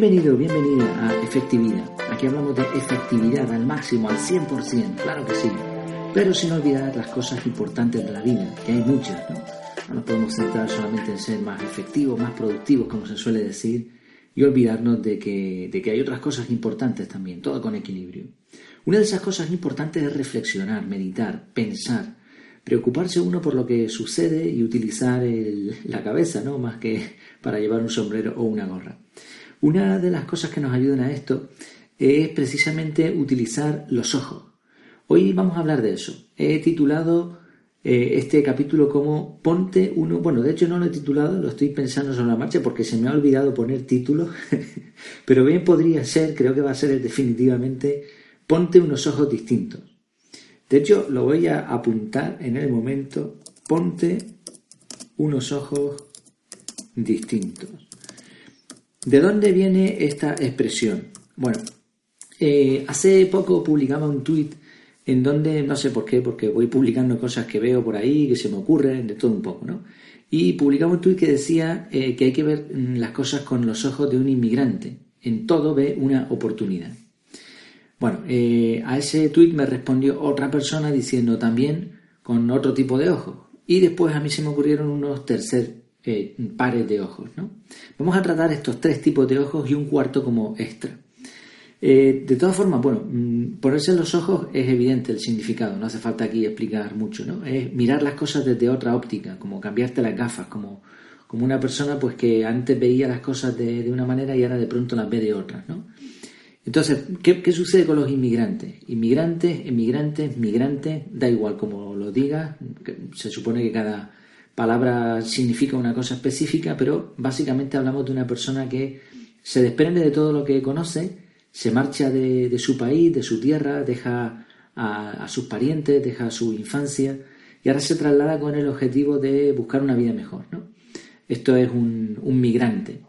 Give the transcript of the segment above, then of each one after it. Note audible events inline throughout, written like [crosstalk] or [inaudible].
Bienvenido, bienvenida a Efectividad. Aquí hablamos de efectividad al máximo, al 100%, claro que sí. Pero sin olvidar las cosas importantes de la vida, que hay muchas, ¿no? No nos podemos centrar solamente en ser más efectivos, más productivos, como se suele decir, y olvidarnos de que, de que hay otras cosas importantes también, todo con equilibrio. Una de esas cosas importantes es reflexionar, meditar, pensar, preocuparse uno por lo que sucede y utilizar la cabeza, ¿no? Más que para llevar un sombrero o una gorra. Una de las cosas que nos ayudan a esto es precisamente utilizar los ojos. Hoy vamos a hablar de eso. He titulado eh, este capítulo como Ponte uno. Bueno, de hecho no lo he titulado, lo estoy pensando sobre la marcha porque se me ha olvidado poner título, [laughs] pero bien podría ser, creo que va a ser definitivamente Ponte unos ojos distintos. De hecho, lo voy a apuntar en el momento. Ponte unos ojos distintos. ¿De dónde viene esta expresión? Bueno, eh, hace poco publicaba un tuit en donde, no sé por qué, porque voy publicando cosas que veo por ahí, que se me ocurren, de todo un poco, ¿no? Y publicaba un tuit que decía eh, que hay que ver mm, las cosas con los ojos de un inmigrante. En todo ve una oportunidad. Bueno, eh, a ese tuit me respondió otra persona diciendo también con otro tipo de ojos. Y después a mí se me ocurrieron unos tercer eh, pares de ojos. ¿no? Vamos a tratar estos tres tipos de ojos y un cuarto como extra. Eh, de todas formas, bueno, mm, ponerse los ojos es evidente el significado, no hace falta aquí explicar mucho, ¿no? Es mirar las cosas desde otra óptica, como cambiarte las gafas, como, como una persona pues que antes veía las cosas de, una manera y ahora de pronto las ve de otra, ¿no? Entonces, ¿qué, sucede con los inmigrantes? Inmigrantes, emigrantes, migrantes, da igual como lo digas, se supone que cada palabra significa una cosa específica, pero básicamente hablamos de una persona que se desprende de todo lo que conoce, se marcha de, su país, de su tierra, deja a, sus parientes, deja su infancia y ahora se traslada con el objetivo de buscar una vida mejor. Esto es un, migrante.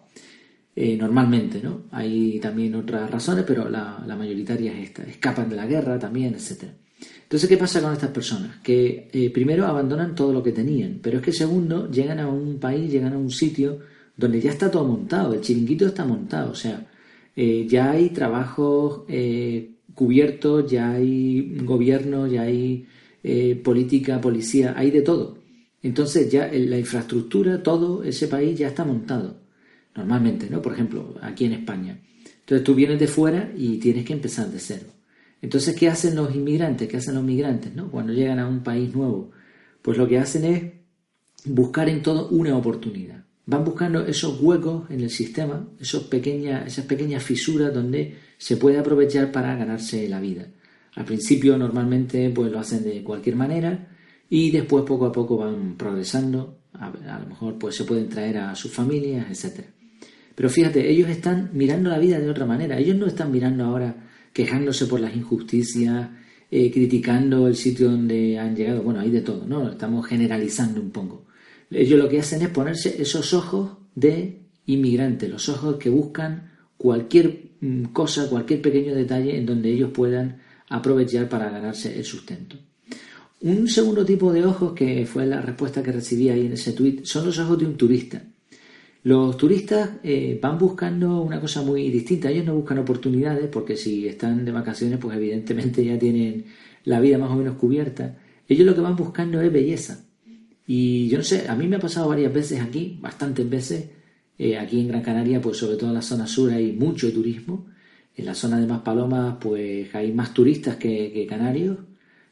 Eh, normalmente, ¿no? Hay también otras razones, pero la, mayoritaria es esta. Escapan de la guerra también, etc. Entonces, ¿qué pasa con estas personas? Que eh, primero abandonan todo lo que tenían, pero es que segundo, llegan a un país, llegan a un sitio donde ya está todo montado, el chiringuito está montado, o sea, eh, ya hay trabajos cubiertos, ya hay gobierno, ya hay política, policía, hay de todo. Entonces ya la infraestructura, todo ese país ya está montado normalmente, ¿no? Por ejemplo, aquí en España. Entonces tú vienes de fuera y tienes que empezar de cero. Entonces, ¿qué hacen los inmigrantes? ¿Qué hacen los migrantes, ¿no? Cuando llegan a un país nuevo, pues lo que hacen es buscar en todo una oportunidad. Van buscando esos huecos en el sistema, esos pequeñas, esas pequeñas fisuras donde se puede aprovechar para ganarse la vida. Al principio normalmente pues lo hacen de cualquier manera y después poco a poco van progresando, a, lo mejor pues se pueden traer a sus familias, etcétera. Pero fíjate, ellos están mirando la vida de otra manera. Ellos no están mirando ahora quejándose por las injusticias, eh, criticando el sitio donde han llegado. Bueno, hay de todo, ¿no? Estamos generalizando un poco. Ellos lo que hacen es ponerse esos ojos de inmigrante, los ojos que buscan cualquier mm, cosa, cualquier pequeño detalle en donde ellos puedan aprovechar para ganarse el sustento. Un segundo tipo de ojos, que fue la respuesta que recibí ahí en ese tweet, son los ojos de un turista. Los turistas eh, van buscando una cosa muy distinta. Ellos no buscan oportunidades porque si están de vacaciones, pues evidentemente ya tienen la vida más o menos cubierta. Ellos lo que van buscando es belleza. Y yo no sé, a mí me ha pasado varias veces aquí, bastantes veces, eh, aquí en Gran Canaria, pues sobre todo en la zona sur hay mucho turismo. En la zona de Maspalomas, pues hay más turistas que, que canarios.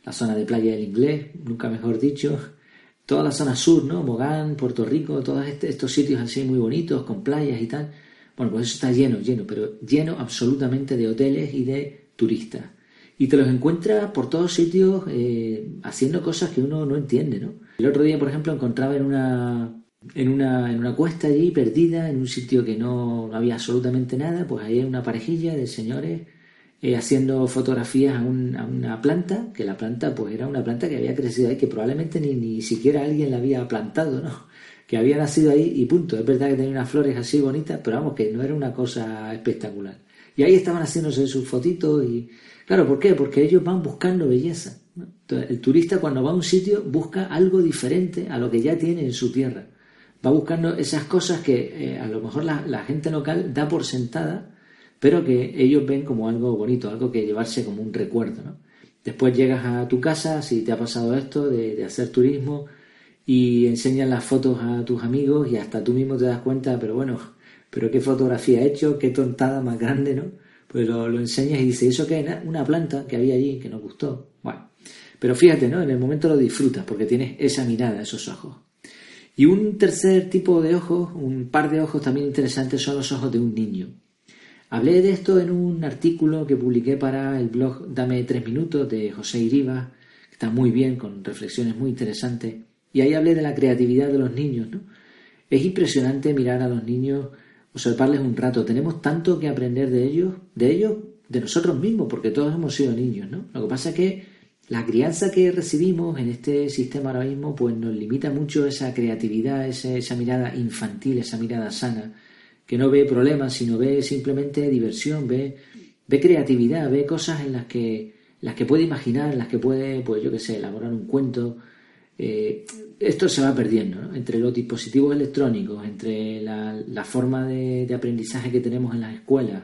La zona de Playa del Inglés, nunca mejor dicho toda la zona sur, ¿no? Mogán, Puerto Rico, todos este, estos sitios así muy bonitos, con playas y tal. Bueno, pues eso está lleno, lleno, pero lleno absolutamente de hoteles y de turistas. Y te los encuentras por todos sitios eh, haciendo cosas que uno no entiende, ¿no? El otro día, por ejemplo, encontraba en una, en una, en una cuesta allí, perdida, en un sitio que no había absolutamente nada, pues ahí hay una parejilla de señores eh, haciendo fotografías a, una planta, que la planta pues era una planta que había crecido ahí, que probablemente ni, ni siquiera alguien la había plantado, ¿no? [laughs] Que había nacido ahí y punto. Es verdad que tenía unas flores así bonitas, pero vamos, que no era una cosa espectacular. Y ahí estaban haciéndose sus fotitos y... Claro, ¿por qué? Porque ellos van buscando belleza. el turista cuando va a un sitio busca algo diferente a lo que ya tiene en su tierra. Va buscando esas cosas que eh, a lo mejor la, gente local da por sentada, pero que ellos ven como algo bonito, algo que llevarse como un recuerdo. ¿no? Después llegas a tu casa, si te ha pasado esto, de, hacer turismo, y enseñas las fotos a tus amigos y hasta tú mismo te das cuenta, pero bueno, pero qué fotografía he hecho, qué tontada más grande, ¿no? Pues lo, enseñas y dices, ¿eso qué es? Una planta que había allí que nos gustó. Bueno, pero fíjate, ¿no? En el momento lo disfrutas porque tienes esa mirada, esos ojos. Y un tercer tipo de ojos, un par de ojos también interesantes son los ojos de un niño. Hablé de esto en un artículo que publiqué para el blog Dame tres minutos de José Iriba, que está muy bien, con reflexiones muy interesantes. Y ahí hablé de la creatividad de los niños, ¿no? Es impresionante mirar a los niños observarles un rato. Tenemos tanto que aprender de ellos, de ellos, de nosotros mismos, porque todos hemos sido niños, ¿no? Lo que pasa es que la crianza que recibimos en este sistema ahora mismo, pues nos limita mucho esa creatividad, esa, mirada infantil, esa mirada sana, que no ve problemas, sino ve simplemente diversión, ve, ve creatividad, ve cosas en las que, las que puede imaginar, las que puede, pues yo qué sé, elaborar un cuento, eh, esto se va perdiendo entre los dispositivos electrónicos, entre la, forma de, aprendizaje que tenemos en las escuelas,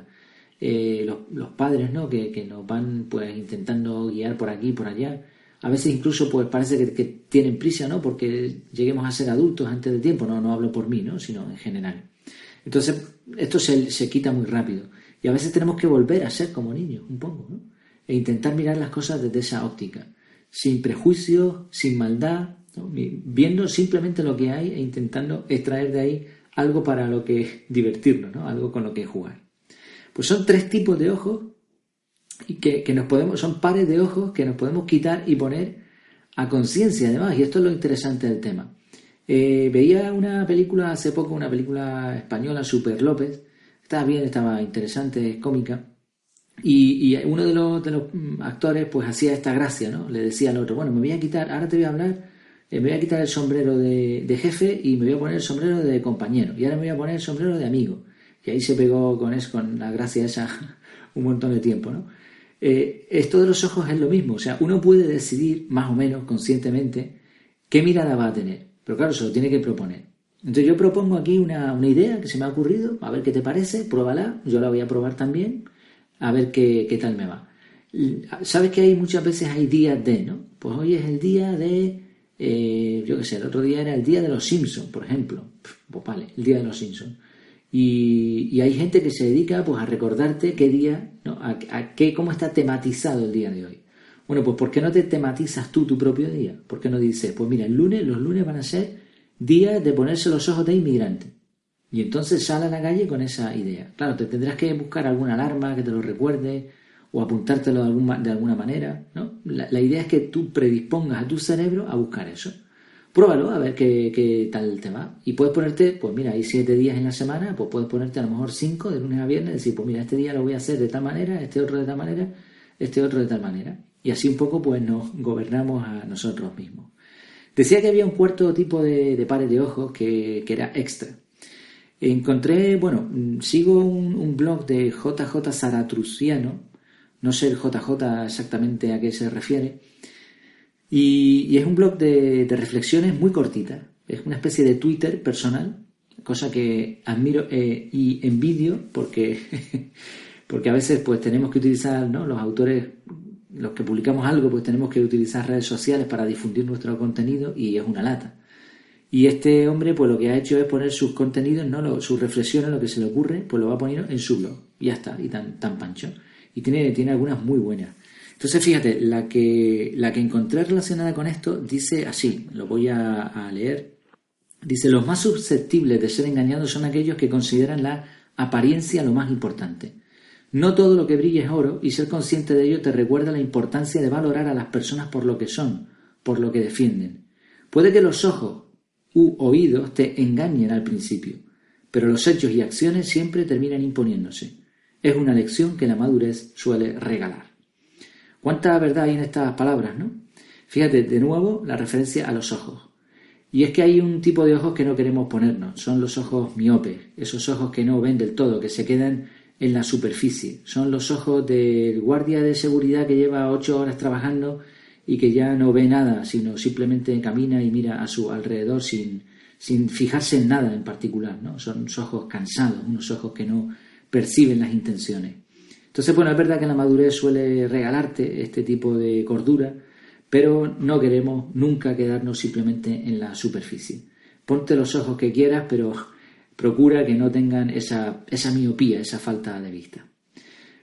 eh, los, padres ¿no? Que, nos van pues intentando guiar por aquí por allá. A veces incluso pues parece que, tienen prisa, ¿no? Porque lleguemos a ser adultos antes del tiempo. No, no hablo por mí, ¿no? Sino en general. Entonces, esto se, se quita muy rápido. Y a veces tenemos que volver a ser como niños, un poco, ¿no? E intentar mirar las cosas desde esa óptica sin prejuicios, sin maldad, viendo simplemente lo que hay e intentando extraer de ahí algo para lo que divertirnos, ¿no? algo con lo que jugar. Pues son tres tipos de ojos y que, nos podemos, son pares de ojos que nos podemos quitar y poner a conciencia además, y esto es lo interesante del tema. Eh, veía una película hace poco, una película española, Super López, estaba bien, estaba interesante, es cómica, y, uno de los, de los, actores pues hacía esta gracia, ¿no? Le decía al otro, bueno, me voy a quitar, ahora te voy a hablar, eh, me voy a quitar el sombrero de, jefe y me voy a poner el sombrero de compañero. Y ahora me voy a poner el sombrero de amigo. Y ahí se pegó con eso, con la gracia esa [laughs] un montón de tiempo, ¿no? Eh, esto de los ojos es lo mismo, o sea, uno puede decidir más o menos conscientemente qué mirada va a tener, pero claro, se lo tiene que proponer. Entonces yo propongo aquí una, una idea que se me ha ocurrido, a ver qué te parece, pruébala, yo la voy a probar también a ver qué, tal me va. Sabes que hay muchas veces hay días de, ¿no? Pues hoy es el día de, eh, yo qué sé, el otro día era el día de los Simpsons, por ejemplo. Pues vale, el día de los Simpsons. Y, hay gente que se dedica pues a recordarte qué día, ¿no? A, qué, cómo está tematizado el día de hoy. Bueno, pues ¿por qué no te tematizas tú tu propio día? ¿Por qué no dices, pues mira, el lunes, los lunes van a ser días de ponerse los ojos de inmigrante? Y entonces sale a la calle con esa idea. Claro, te tendrás que buscar alguna alarma que te lo recuerde o apuntártelo de, alguna manera. ¿no? La, idea es que tú predispongas a tu cerebro a buscar eso. Pruébalo a ver qué, tal te va. Y puedes ponerte, pues mira, hay siete días en la semana, pues puedes ponerte a lo mejor cinco de lunes a viernes y decir, pues mira, este día lo voy a hacer de tal manera, este otro de tal manera, este otro de tal manera. Y así un poco pues nos gobernamos a nosotros mismos. Decía que había un cuarto tipo de, de pares de ojos que, que era extra. Encontré, bueno, sigo un, blog de JJ Zaratrusiano, no sé el JJ exactamente a qué se refiere, y, es un blog de, reflexiones muy cortita, es una especie de Twitter personal, cosa que admiro eh, y envidio porque, [laughs] porque a veces pues tenemos que utilizar, ¿no? Los autores, los que publicamos algo, pues tenemos que utilizar redes sociales para difundir nuestro contenido y es una lata. Y este hombre, pues lo que ha hecho es poner sus contenidos, ¿no? sus reflexiones, lo que se le ocurre, pues lo va poniendo en su blog. Y ya está, y tan, tan pancho. Y tiene, tiene algunas muy buenas. Entonces, fíjate, la que, la que encontré relacionada con esto dice así, lo voy a, a leer. Dice, los más susceptibles de ser engañados son aquellos que consideran la apariencia lo más importante. No todo lo que brilla es oro y ser consciente de ello te recuerda la importancia de valorar a las personas por lo que son, por lo que defienden. Puede que los ojos u oídos te engañen al principio, pero los hechos y acciones siempre terminan imponiéndose. Es una lección que la madurez suele regalar. ¿Cuánta verdad hay en estas palabras, no? Fíjate, de nuevo, la referencia a los ojos. Y es que hay un tipo de ojos que no queremos ponernos, son los ojos miopes, esos ojos que no ven del todo, que se quedan en la superficie. Son los ojos del guardia de seguridad que lleva ocho horas trabajando y que ya no ve nada, sino simplemente camina y mira a su alrededor sin, sin fijarse en nada en particular, ¿no? Son ojos cansados, unos ojos que no perciben las intenciones. Entonces, bueno, es verdad que la madurez suele regalarte este tipo de cordura, pero no queremos nunca quedarnos simplemente en la superficie. Ponte los ojos que quieras, pero procura que no tengan esa, esa miopía, esa falta de vista.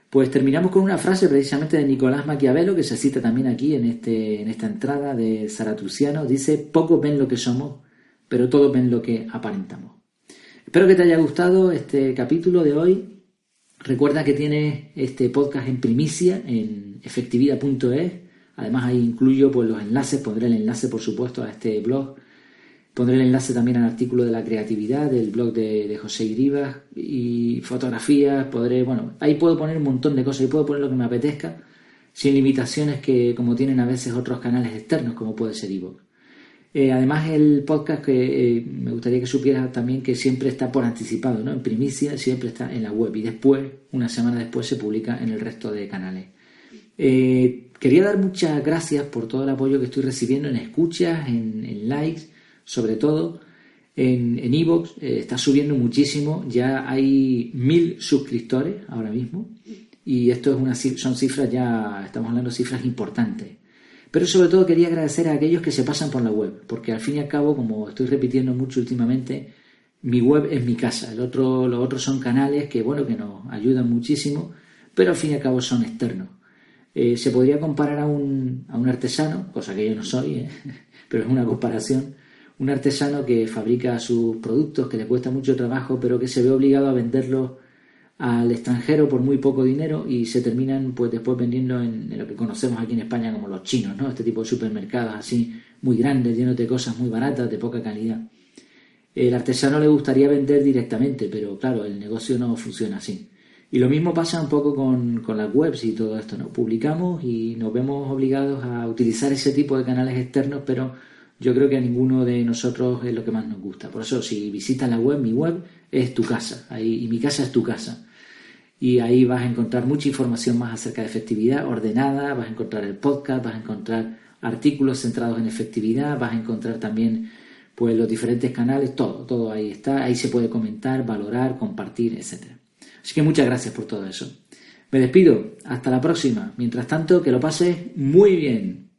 Pues terminamos con una frase precisamente de Nicolás Maquiavelo, que se cita también aquí en, este, en esta entrada de Zaratruciano. Dice, pocos ven lo que somos, pero todos ven lo que aparentamos. Espero que te haya gustado este capítulo de hoy Recuerda que tienes este podcast en primicia en efectividad.es. Además ahí incluyo pues, los enlaces, pondré el enlace por supuesto a este blog. Pondré el enlace también al artículo de la creatividad del blog de, José Iribas y fotografías. Podré, bueno, ahí puedo poner un montón de cosas, ahí puedo poner lo que me apetezca, sin limitaciones que como tienen a veces otros canales externos como puede ser iVoox. Eh, además, el podcast que eh, me gustaría que supieras también que siempre está por anticipado, ¿no? En primicia siempre está en la web y después, una semana después, se publica en el resto de canales. Eh, quería dar muchas gracias por todo el apoyo que estoy recibiendo en escuchas, en, likes, sobre todo en Evox. está subiendo muchísimo, ya hay mil suscriptores ahora mismo y esto es una, son cifras ya, estamos hablando de cifras importantes. Pero sobre todo quería agradecer a aquellos que se pasan por la web, porque al fin y al cabo, como estoy repitiendo mucho últimamente, mi web es mi casa. El otro, los otros son canales que, bueno, que nos ayudan muchísimo, pero al fin y al cabo son externos. Eh, se podría comparar a un, a un, artesano, cosa que yo no soy, ¿eh? [laughs] pero es una comparación, un artesano que fabrica sus productos, que le cuesta mucho trabajo, pero que se ve obligado a venderlos al extranjero por muy poco dinero y se terminan pues después vendiendo en, lo que conocemos aquí en España como los chinos, ¿no? Este tipo de supermercados así muy grandes, llenos de cosas muy baratas, de poca calidad. El artesano le gustaría vender directamente, pero claro, el negocio no funciona así. Y lo mismo pasa un poco con, con las webs y todo esto, ¿no? Publicamos y nos vemos obligados a utilizar ese tipo de canales externos, pero yo creo que a ninguno de nosotros es lo que más nos gusta. Por eso, si visitas la web, mi web es tu casa, ahí, y mi casa es tu casa y ahí vas a encontrar mucha información más acerca de efectividad ordenada, vas a encontrar el podcast, vas a encontrar artículos centrados en efectividad, vas a encontrar también pues los diferentes canales, todo, todo ahí está, ahí se puede comentar, valorar, compartir, etc. Así que muchas gracias por todo eso. Me despido, hasta la próxima. Mientras tanto, que lo pases muy bien.